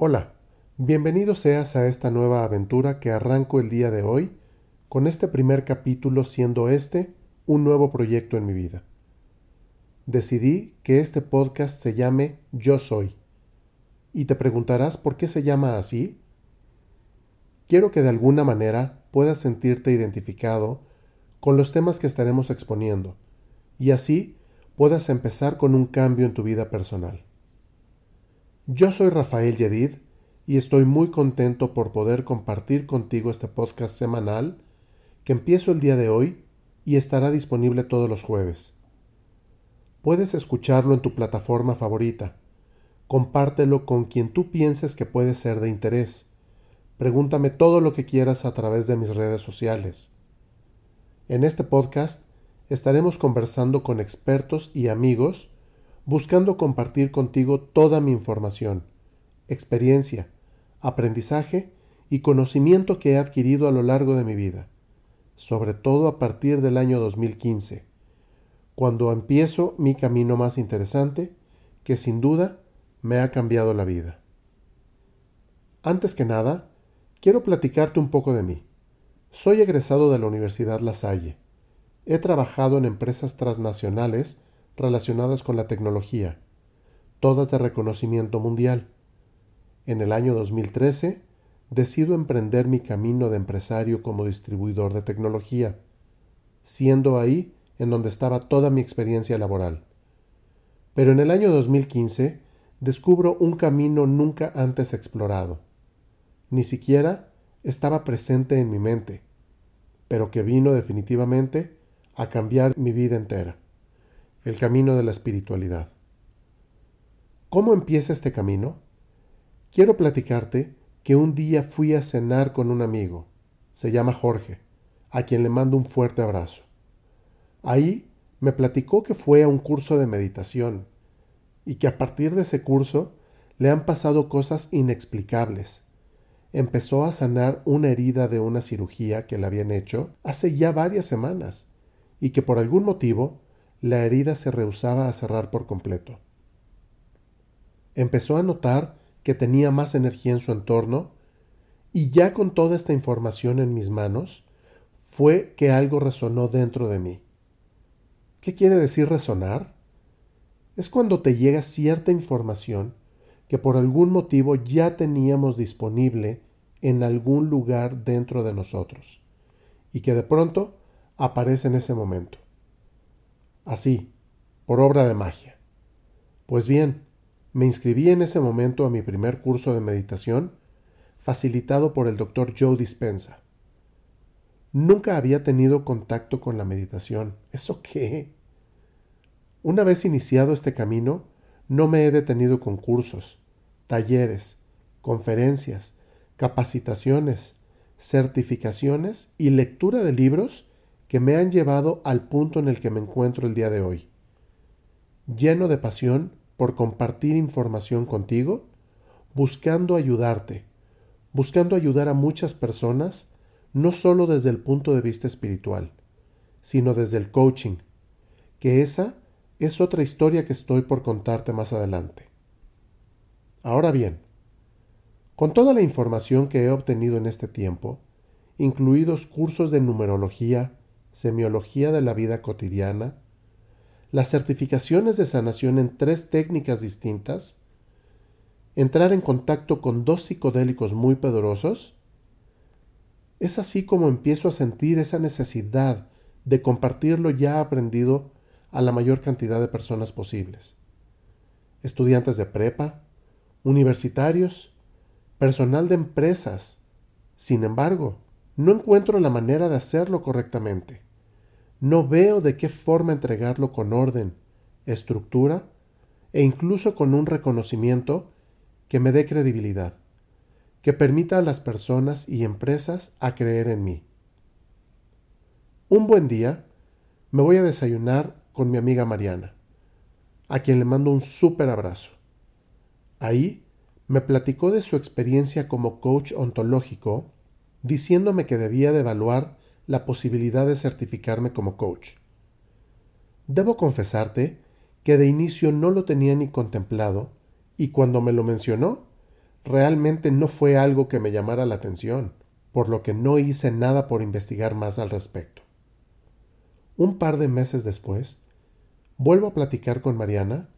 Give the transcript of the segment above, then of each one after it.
Hola, bienvenido seas a esta nueva aventura que arranco el día de hoy, con este primer capítulo siendo este un nuevo proyecto en mi vida. Decidí que este podcast se llame Yo Soy. Y te preguntarás por qué se llama así. Quiero que de alguna manera puedas sentirte identificado con los temas que estaremos exponiendo, y así puedas empezar con un cambio en tu vida personal. Yo soy Rafael Yedid y estoy muy contento por poder compartir contigo este podcast semanal que empiezo el día de hoy y estará disponible todos los jueves. Puedes escucharlo en tu plataforma favorita. Compártelo con quien tú pienses que puede ser de interés. Pregúntame todo lo que quieras a través de mis redes sociales. En este podcast estaremos conversando con expertos y amigos buscando compartir contigo toda mi información, experiencia, aprendizaje y conocimiento que he adquirido a lo largo de mi vida, sobre todo a partir del año 2015, cuando empiezo mi camino más interesante que sin duda me ha cambiado la vida. Antes que nada, quiero platicarte un poco de mí. Soy egresado de la Universidad La Salle. He trabajado en empresas transnacionales relacionadas con la tecnología, todas de reconocimiento mundial. En el año 2013, decido emprender mi camino de empresario como distribuidor de tecnología, siendo ahí en donde estaba toda mi experiencia laboral. Pero en el año 2015 descubro un camino nunca antes explorado. Ni siquiera estaba presente en mi mente, pero que vino definitivamente a cambiar mi vida entera, el camino de la espiritualidad. ¿Cómo empieza este camino? Quiero platicarte que un día fui a cenar con un amigo, se llama Jorge, a quien le mando un fuerte abrazo. Ahí me platicó que fue a un curso de meditación y que a partir de ese curso le han pasado cosas inexplicables empezó a sanar una herida de una cirugía que le habían hecho hace ya varias semanas y que por algún motivo la herida se rehusaba a cerrar por completo. Empezó a notar que tenía más energía en su entorno y ya con toda esta información en mis manos, fue que algo resonó dentro de mí. ¿Qué quiere decir resonar? Es cuando te llega cierta información que por algún motivo ya teníamos disponible en algún lugar dentro de nosotros y que de pronto aparece en ese momento. Así, por obra de magia. Pues bien, me inscribí en ese momento a mi primer curso de meditación, facilitado por el doctor Joe Dispensa. Nunca había tenido contacto con la meditación. ¿Eso qué? Una vez iniciado este camino, no me he detenido con cursos, talleres, conferencias, capacitaciones, certificaciones y lectura de libros que me han llevado al punto en el que me encuentro el día de hoy. Lleno de pasión por compartir información contigo, buscando ayudarte, buscando ayudar a muchas personas, no solo desde el punto de vista espiritual, sino desde el coaching, que esa es otra historia que estoy por contarte más adelante. Ahora bien, con toda la información que he obtenido en este tiempo, incluidos cursos de numerología, semiología de la vida cotidiana, las certificaciones de sanación en tres técnicas distintas, entrar en contacto con dos psicodélicos muy poderosos, es así como empiezo a sentir esa necesidad de compartir lo ya aprendido a la mayor cantidad de personas posibles. Estudiantes de prepa, universitarios, personal de empresas. Sin embargo, no encuentro la manera de hacerlo correctamente. No veo de qué forma entregarlo con orden, estructura e incluso con un reconocimiento que me dé credibilidad, que permita a las personas y empresas a creer en mí. Un buen día me voy a desayunar con mi amiga Mariana, a quien le mando un súper abrazo. Ahí me platicó de su experiencia como coach ontológico, diciéndome que debía de evaluar la posibilidad de certificarme como coach. Debo confesarte que de inicio no lo tenía ni contemplado y cuando me lo mencionó, realmente no fue algo que me llamara la atención, por lo que no hice nada por investigar más al respecto. Un par de meses después, vuelvo a platicar con Mariana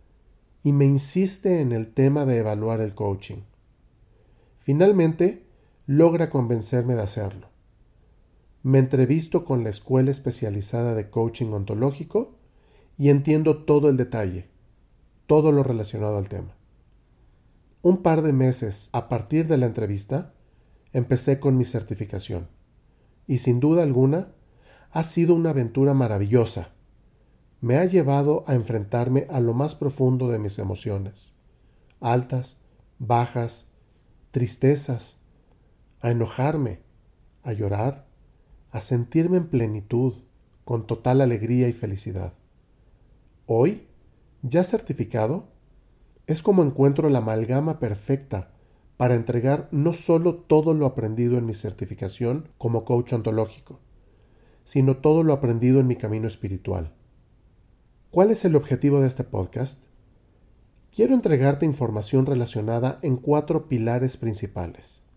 y me insiste en el tema de evaluar el coaching. Finalmente, logra convencerme de hacerlo. Me entrevisto con la escuela especializada de coaching ontológico y entiendo todo el detalle, todo lo relacionado al tema. Un par de meses a partir de la entrevista, empecé con mi certificación. Y sin duda alguna, ha sido una aventura maravillosa. Me ha llevado a enfrentarme a lo más profundo de mis emociones, altas, bajas, tristezas, a enojarme, a llorar, a sentirme en plenitud, con total alegría y felicidad. Hoy, ya certificado, es como encuentro la amalgama perfecta para entregar no solo todo lo aprendido en mi certificación como coach ontológico, sino todo lo aprendido en mi camino espiritual. ¿Cuál es el objetivo de este podcast? Quiero entregarte información relacionada en cuatro pilares principales.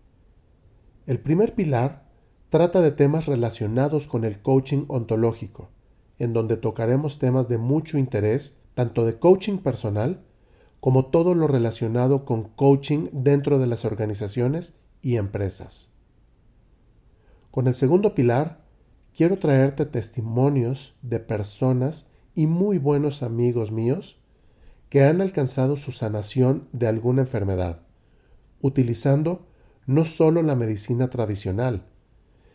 El primer pilar trata de temas relacionados con el coaching ontológico, en donde tocaremos temas de mucho interés, tanto de coaching personal como todo lo relacionado con coaching dentro de las organizaciones y empresas. Con el segundo pilar, quiero traerte testimonios de personas y muy buenos amigos míos que han alcanzado su sanación de alguna enfermedad, utilizando no solo la medicina tradicional,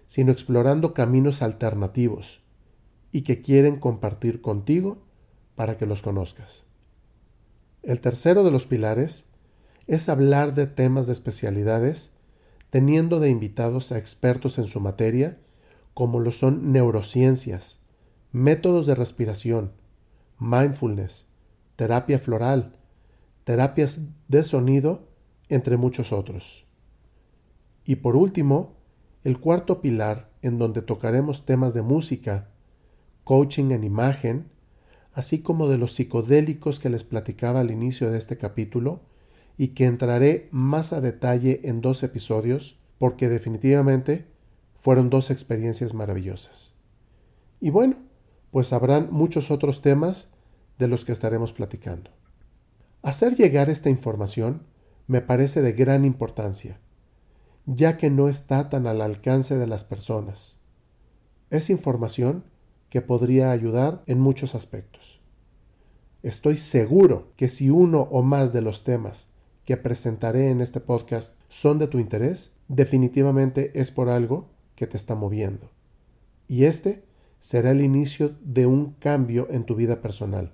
sino explorando caminos alternativos y que quieren compartir contigo para que los conozcas. El tercero de los pilares es hablar de temas de especialidades, teniendo de invitados a expertos en su materia, como lo son neurociencias, métodos de respiración, mindfulness, terapia floral, terapias de sonido, entre muchos otros. Y por último, el cuarto pilar en donde tocaremos temas de música, coaching en imagen, así como de los psicodélicos que les platicaba al inicio de este capítulo y que entraré más a detalle en dos episodios porque definitivamente fueron dos experiencias maravillosas. Y bueno, pues habrán muchos otros temas de los que estaremos platicando. Hacer llegar esta información me parece de gran importancia, ya que no está tan al alcance de las personas. Es información que podría ayudar en muchos aspectos. Estoy seguro que si uno o más de los temas que presentaré en este podcast son de tu interés, definitivamente es por algo que te está moviendo. Y este será el inicio de un cambio en tu vida personal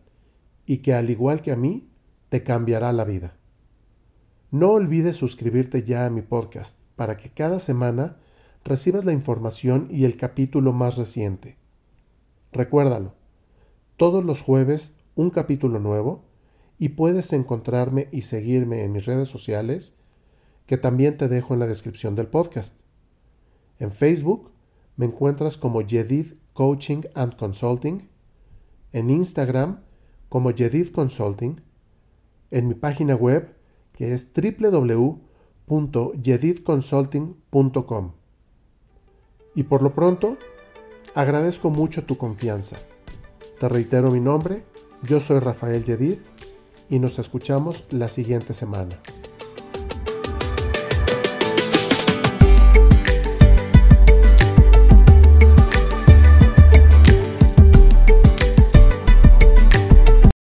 y que al igual que a mí, te cambiará la vida. No olvides suscribirte ya a mi podcast para que cada semana recibas la información y el capítulo más reciente. Recuérdalo, todos los jueves un capítulo nuevo y puedes encontrarme y seguirme en mis redes sociales que también te dejo en la descripción del podcast. En Facebook me encuentras como Yedid Coaching and Consulting, en Instagram como Yedid Consulting, en mi página web que es Y por lo pronto, Agradezco mucho tu confianza. Te reitero mi nombre, yo soy Rafael Yedid y nos escuchamos la siguiente semana.